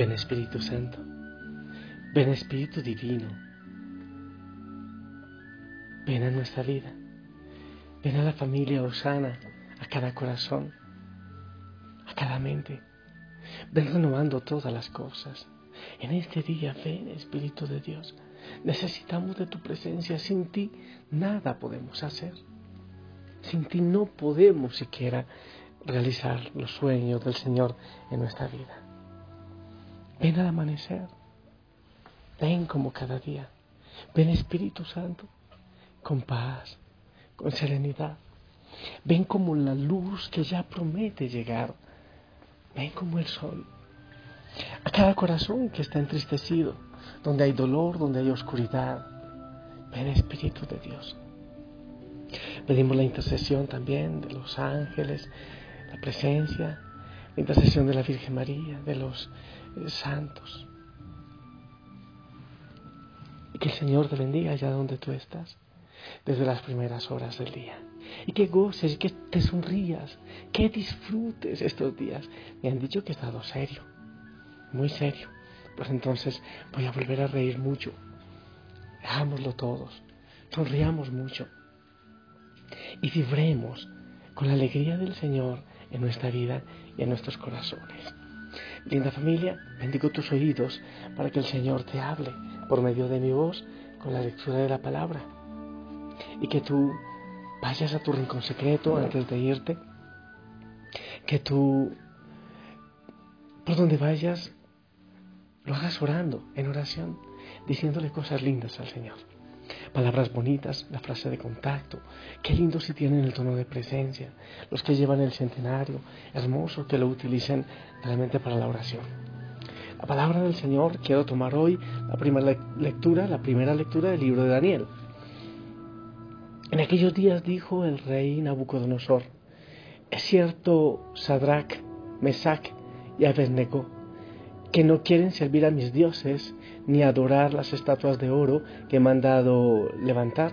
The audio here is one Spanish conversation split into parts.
Ven Espíritu Santo, ven Espíritu Divino, ven a nuestra vida, ven a la familia Osana, a cada corazón, a cada mente, ven renovando todas las cosas. En este día, ven Espíritu de Dios, necesitamos de tu presencia, sin ti nada podemos hacer. Sin ti no podemos siquiera realizar los sueños del Señor en nuestra vida. Ven al amanecer. Ven como cada día. Ven Espíritu Santo, con paz, con serenidad. Ven como la luz que ya promete llegar. Ven como el sol. A cada corazón que está entristecido, donde hay dolor, donde hay oscuridad. Ven Espíritu de Dios. Pedimos la intercesión también de los ángeles, la presencia, la intercesión de la Virgen María, de los santos. Y que el Señor te bendiga allá donde tú estás, desde las primeras horas del día. Y que goces, que te sonrías, que disfrutes estos días. Me han dicho que he estado serio, muy serio. Pues entonces voy a volver a reír mucho. Hagámoslo todos. Sonriamos mucho. Y vibremos con la alegría del Señor en nuestra vida y en nuestros corazones. Linda familia, bendigo tus oídos para que el Señor te hable por medio de mi voz con la lectura de la palabra. Y que tú vayas a tu rincón secreto antes de irte. Que tú, por donde vayas, lo hagas orando, en oración, diciéndole cosas lindas al Señor palabras bonitas, la frase de contacto. Qué lindo si tienen el tono de presencia. Los que llevan el centenario, hermoso que lo utilicen realmente para la oración. La palabra del Señor, quiero tomar hoy la primera lectura, la primera lectura del libro de Daniel. En aquellos días dijo el rey Nabucodonosor, es cierto, Sadrach, Mesach y Abednego, que no quieren servir a mis dioses ni adorar las estatuas de oro que he mandado levantar.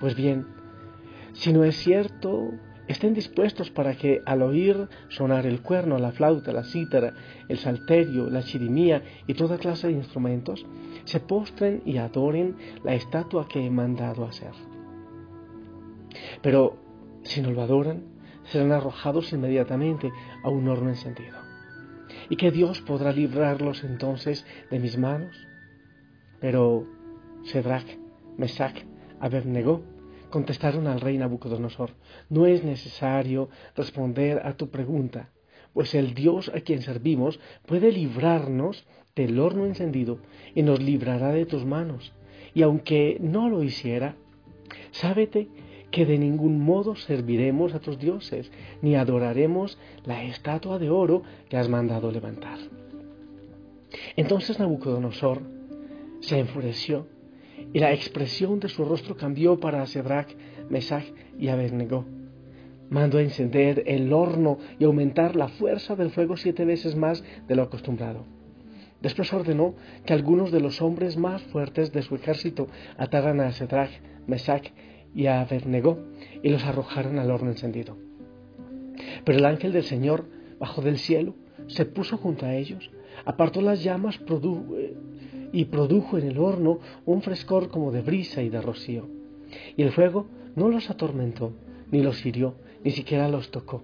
Pues bien, si no es cierto, estén dispuestos para que al oír sonar el cuerno, la flauta, la cítara, el salterio, la chirimía y toda clase de instrumentos, se postren y adoren la estatua que he mandado hacer. Pero si no lo adoran, serán arrojados inmediatamente a un horno encendido y que Dios podrá librarlos entonces de mis manos. Pero Sedrach, Mesach, Abednego contestaron al rey Nabucodonosor, no es necesario responder a tu pregunta, pues el Dios a quien servimos puede librarnos del horno encendido y nos librará de tus manos. Y aunque no lo hiciera, sábete que de ningún modo serviremos a tus dioses, ni adoraremos la estatua de oro que has mandado levantar. Entonces Nabucodonosor se enfureció y la expresión de su rostro cambió para Sedrach, Mesach y Abednego. Mandó encender el horno y aumentar la fuerza del fuego siete veces más de lo acostumbrado. Después ordenó que algunos de los hombres más fuertes de su ejército ataran a Sedrach, Mesach y a Abednego y los arrojaron al horno encendido. Pero el ángel del Señor bajó del cielo, se puso junto a ellos, apartó las llamas y produjo en el horno un frescor como de brisa y de rocío. Y el fuego no los atormentó, ni los hirió, ni siquiera los tocó.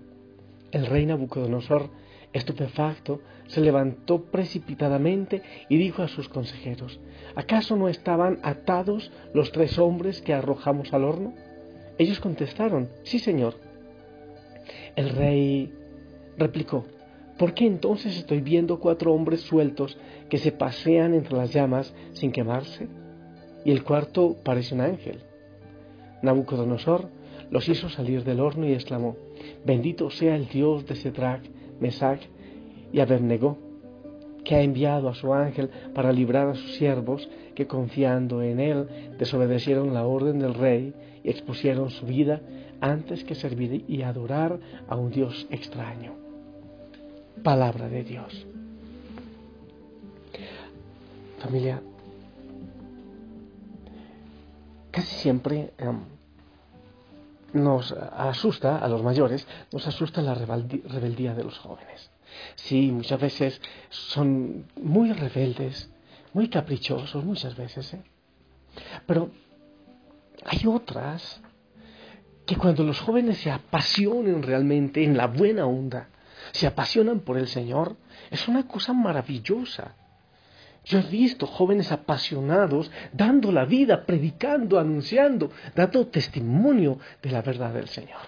El rey Nabucodonosor, estupefacto, se levantó precipitadamente y dijo a sus consejeros, ¿acaso no estaban atados los tres hombres que arrojamos al horno? Ellos contestaron, sí, señor. El rey replicó, ¿por qué entonces estoy viendo cuatro hombres sueltos que se pasean entre las llamas sin quemarse? Y el cuarto parece un ángel. Nabucodonosor los hizo salir del horno y exclamó, bendito sea el Dios de Sedrach, Mesach y Abednego, que ha enviado a su ángel para librar a sus siervos que confiando en él desobedecieron la orden del rey y expusieron su vida antes que servir y adorar a un Dios extraño. Palabra de Dios. Familia, casi siempre em, nos asusta a los mayores, nos asusta la rebeldía de los jóvenes. Sí, muchas veces son muy rebeldes, muy caprichosos, muchas veces. ¿eh? Pero hay otras que cuando los jóvenes se apasionen realmente en la buena onda, se apasionan por el Señor, es una cosa maravillosa. Yo he visto jóvenes apasionados dando la vida, predicando, anunciando, dando testimonio de la verdad del Señor.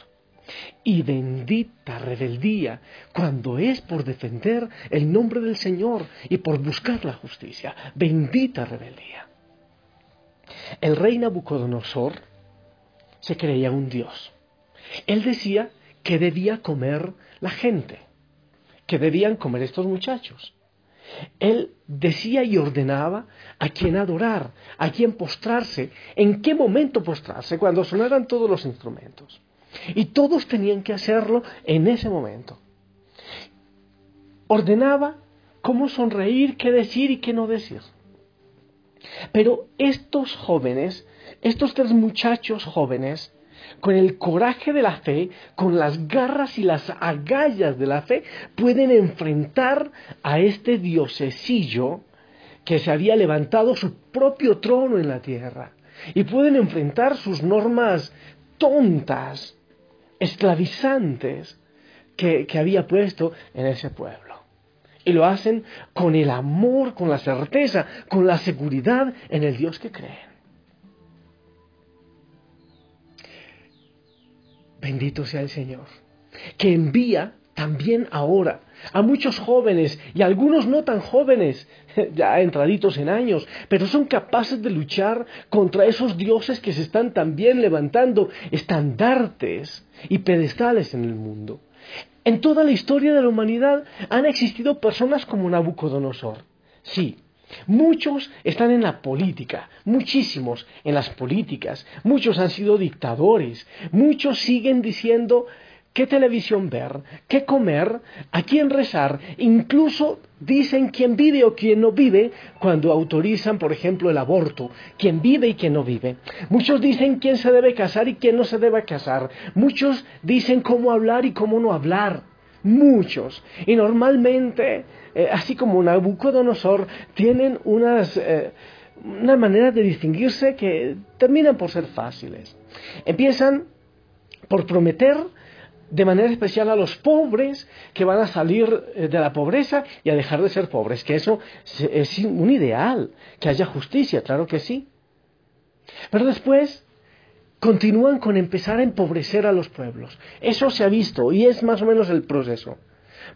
Y bendita rebeldía cuando es por defender el nombre del Señor y por buscar la justicia. Bendita rebeldía. El rey Nabucodonosor se creía un dios. Él decía que debía comer la gente, que debían comer estos muchachos. Él decía y ordenaba a quién adorar, a quién postrarse, en qué momento postrarse, cuando sonaran todos los instrumentos. Y todos tenían que hacerlo en ese momento. Ordenaba cómo sonreír, qué decir y qué no decir. Pero estos jóvenes, estos tres muchachos jóvenes, con el coraje de la fe, con las garras y las agallas de la fe, pueden enfrentar a este diosesillo que se había levantado su propio trono en la tierra. Y pueden enfrentar sus normas tontas, esclavizantes que, que había puesto en ese pueblo. Y lo hacen con el amor, con la certeza, con la seguridad en el Dios que creen. Bendito sea el Señor, que envía también ahora a muchos jóvenes y algunos no tan jóvenes, ya entraditos en años, pero son capaces de luchar contra esos dioses que se están también levantando estandartes y pedestales en el mundo. En toda la historia de la humanidad han existido personas como Nabucodonosor. Sí, Muchos están en la política, muchísimos en las políticas, muchos han sido dictadores, muchos siguen diciendo qué televisión ver, qué comer, a quién rezar, incluso dicen quién vive o quién no vive cuando autorizan, por ejemplo, el aborto, quién vive y quién no vive. Muchos dicen quién se debe casar y quién no se debe casar. Muchos dicen cómo hablar y cómo no hablar. Muchos. Y normalmente eh, así como Nabucodonosor, tienen unas, eh, una manera de distinguirse que terminan por ser fáciles. Empiezan por prometer de manera especial a los pobres que van a salir eh, de la pobreza y a dejar de ser pobres, que eso es un ideal, que haya justicia, claro que sí. Pero después continúan con empezar a empobrecer a los pueblos. Eso se ha visto y es más o menos el proceso.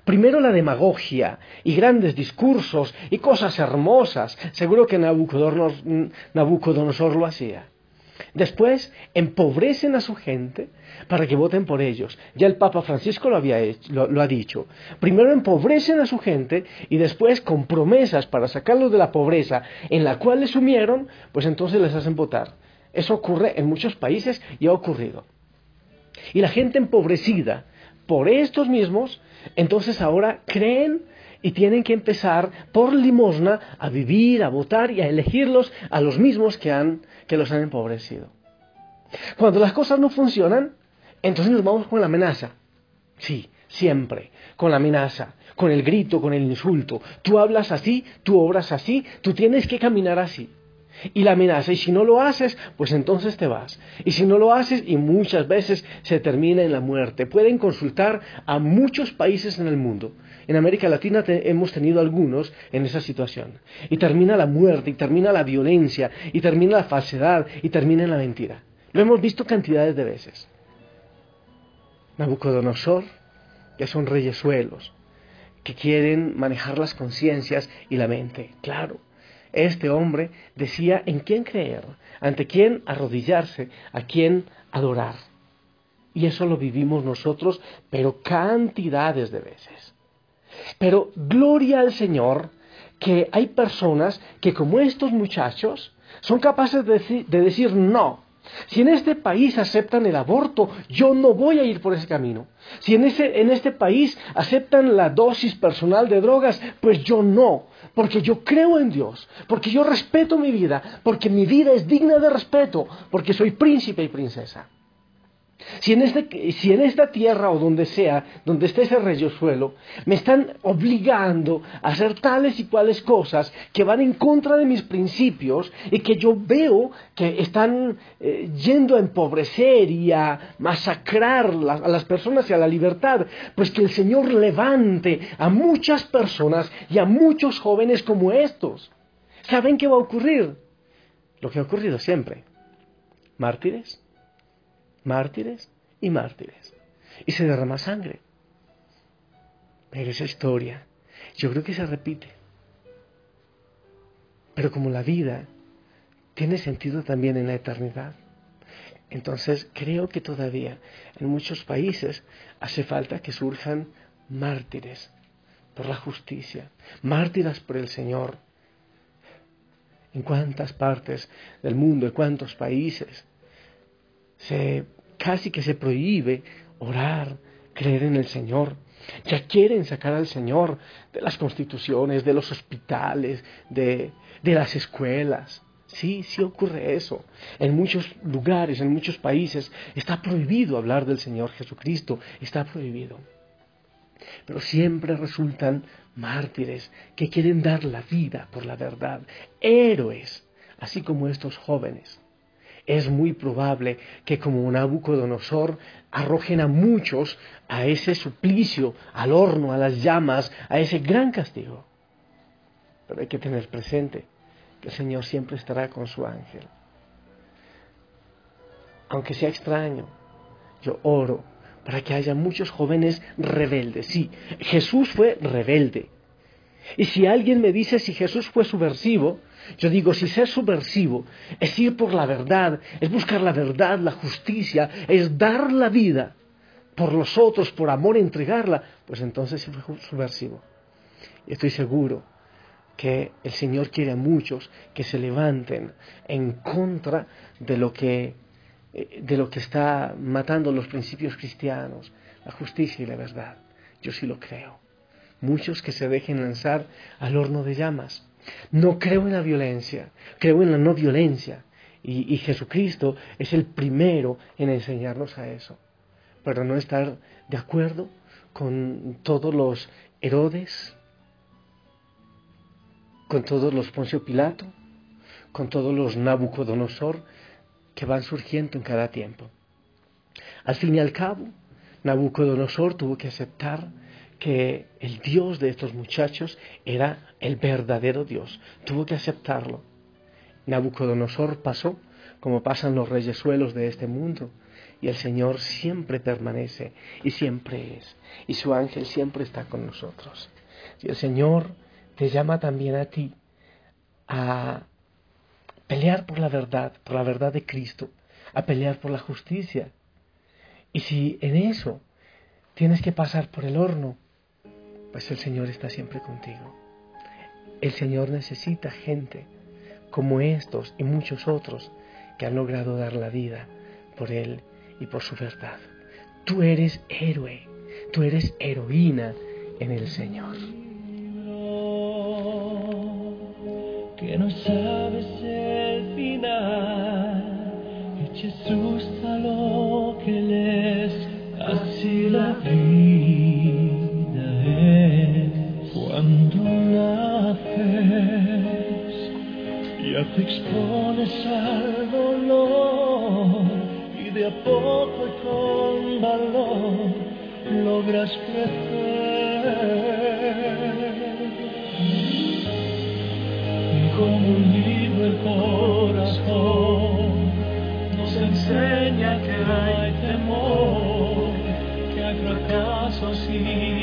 Primero la demagogia y grandes discursos y cosas hermosas. Seguro que Nabucodonosor, lo hacía. Después empobrecen a su gente para que voten por ellos. Ya el Papa Francisco lo, había lo, ha dicho. Primero empobrecen a su gente y después con promesas para sacarlos de la pobreza en la cual les sumieron, pues entonces les hacen votar. Eso ocurre en muchos países y ha ocurrido. Y la gente empobrecida por estos mismos entonces ahora creen y tienen que empezar por limosna a vivir, a votar y a elegirlos a los mismos que, han, que los han empobrecido. Cuando las cosas no funcionan, entonces nos vamos con la amenaza. Sí, siempre, con la amenaza, con el grito, con el insulto. Tú hablas así, tú obras así, tú tienes que caminar así y la amenaza. Y si no lo haces, pues entonces te vas. Y si no lo haces, y muchas veces se termina en la muerte. Pueden consultar a muchos países en el mundo. En América Latina hemos tenido algunos en esa situación. Y termina la muerte, y termina la violencia, y termina la falsedad, y termina en la mentira. Lo hemos visto cantidades de veces. Nabucodonosor, que son reyesuelos, que quieren manejar las conciencias y la mente. Claro, este hombre decía en quién creer, ante quién arrodillarse, a quién adorar. Y eso lo vivimos nosotros, pero cantidades de veces. Pero gloria al Señor que hay personas que como estos muchachos son capaces de decir, no. Si en este país aceptan el aborto, yo no voy a ir por ese camino. Si en, ese, en este país aceptan la dosis personal de drogas, pues yo no porque yo creo en Dios, porque yo respeto mi vida, porque mi vida es digna de respeto, porque soy príncipe y princesa. Si en, este, si en esta tierra o donde sea, donde esté ese suelo, me están obligando a hacer tales y cuales cosas que van en contra de mis principios y que yo veo que están eh, yendo a empobrecer y a masacrar a las personas y a la libertad, pues que el Señor levante a muchas personas y a muchos jóvenes como estos. ¿Saben qué va a ocurrir? Lo que ha ocurrido siempre. Mártires mártires y mártires. Y se derrama sangre. Pero esa historia, yo creo que se repite. Pero como la vida tiene sentido también en la eternidad, entonces creo que todavía en muchos países hace falta que surjan mártires por la justicia, mártires por el Señor. En cuántas partes del mundo, en cuántos países se casi que se prohíbe orar, creer en el Señor. Ya quieren sacar al Señor de las constituciones, de los hospitales, de, de las escuelas. Sí, sí ocurre eso. En muchos lugares, en muchos países, está prohibido hablar del Señor Jesucristo, está prohibido. Pero siempre resultan mártires que quieren dar la vida por la verdad, héroes, así como estos jóvenes es muy probable que como Nabucodonosor arrojen a muchos a ese suplicio, al horno, a las llamas, a ese gran castigo. Pero hay que tener presente que el Señor siempre estará con su ángel. Aunque sea extraño, yo oro para que haya muchos jóvenes rebeldes. Sí, Jesús fue rebelde. Y si alguien me dice si Jesús fue subversivo, yo digo, si ser subversivo es ir por la verdad, es buscar la verdad, la justicia, es dar la vida por los otros, por amor entregarla, pues entonces sí fue subversivo. Y estoy seguro que el Señor quiere a muchos que se levanten en contra de lo que, eh, de lo que está matando los principios cristianos, la justicia y la verdad. Yo sí lo creo. Muchos que se dejen lanzar al horno de llamas no creo en la violencia, creo en la no violencia. Y, Jesucristo es el primero en enseñarnos a eso. Pero no estar de acuerdo con todos los Herodes, con todos los Poncio Pilato, con todos los Nabucodonosor que van surgiendo en cada tiempo. Al fin y al cabo, Nabucodonosor tuvo que aceptar que el Dios de estos muchachos era el verdadero Dios. Tuvo que aceptarlo. Nabucodonosor pasó como pasan los reyesuelos de este mundo. Y el Señor siempre permanece y siempre es. Y su ángel siempre está con nosotros. El Señor te llama también a ti a pelear por la verdad, por la verdad de Cristo, a pelear por la justicia. Y si en eso tienes que pasar por el horno, pues el Señor está siempre contigo. El Señor necesita gente como estos y muchos otros que han logrado dar la vida por Él y por su verdad. Tú eres héroe, tú eres heroína en el Señor. Que no sabes el final, Jesús a lo que les así la vida. Expones al dolor y de a poco y con valor logras crecer. Como un libro el corazón nos enseña que hay temor, que hay fracasos y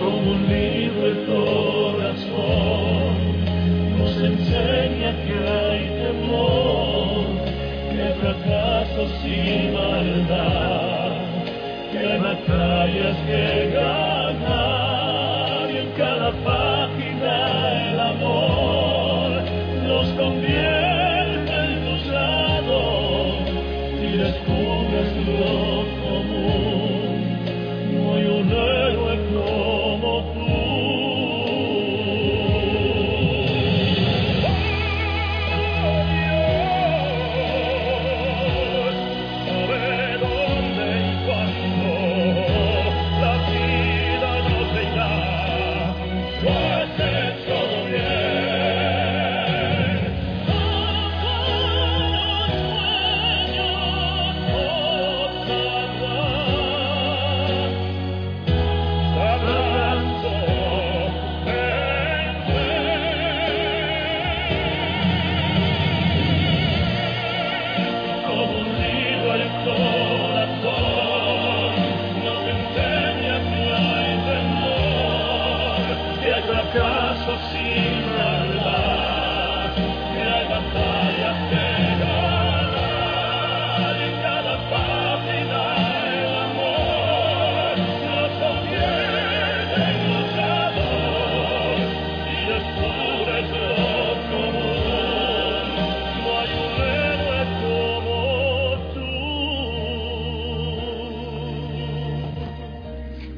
como un libro el corazón. Nos enseña que hay temor, que fracasos y maldad, que batallas que ganar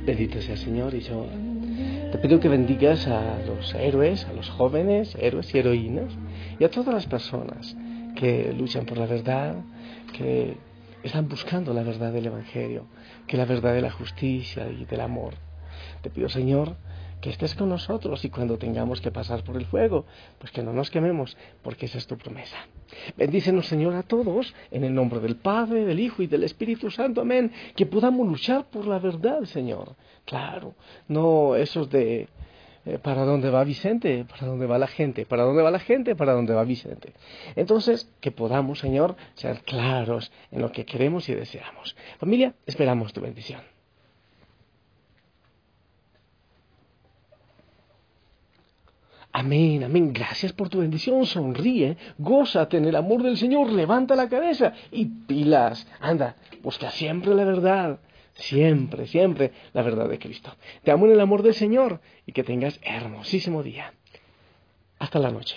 Bendito sea Señor y yo te pido que bendigas a los héroes, a los jóvenes, héroes y heroínas y a todas las personas que luchan por la verdad, que están buscando la verdad del Evangelio, que la verdad de la justicia y del amor. Te pido, Señor, que estés con nosotros y cuando tengamos que pasar por el fuego, pues que no nos quememos, porque esa es tu promesa. Bendícenos, Señor, a todos, en el nombre del Padre, del Hijo y del Espíritu Santo, amén. Que podamos luchar por la verdad, Señor. Claro, no esos de eh, para dónde va Vicente, para dónde va la gente, para dónde va la gente, para dónde va Vicente. Entonces, que podamos, Señor, ser claros en lo que queremos y deseamos. Familia, esperamos tu bendición. Amén, amén. Gracias por tu bendición. Sonríe, gózate en el amor del Señor, levanta la cabeza y pilas. Anda, busca siempre la verdad. Siempre, siempre la verdad de Cristo. Te amo en el amor del Señor y que tengas hermosísimo día. Hasta la noche.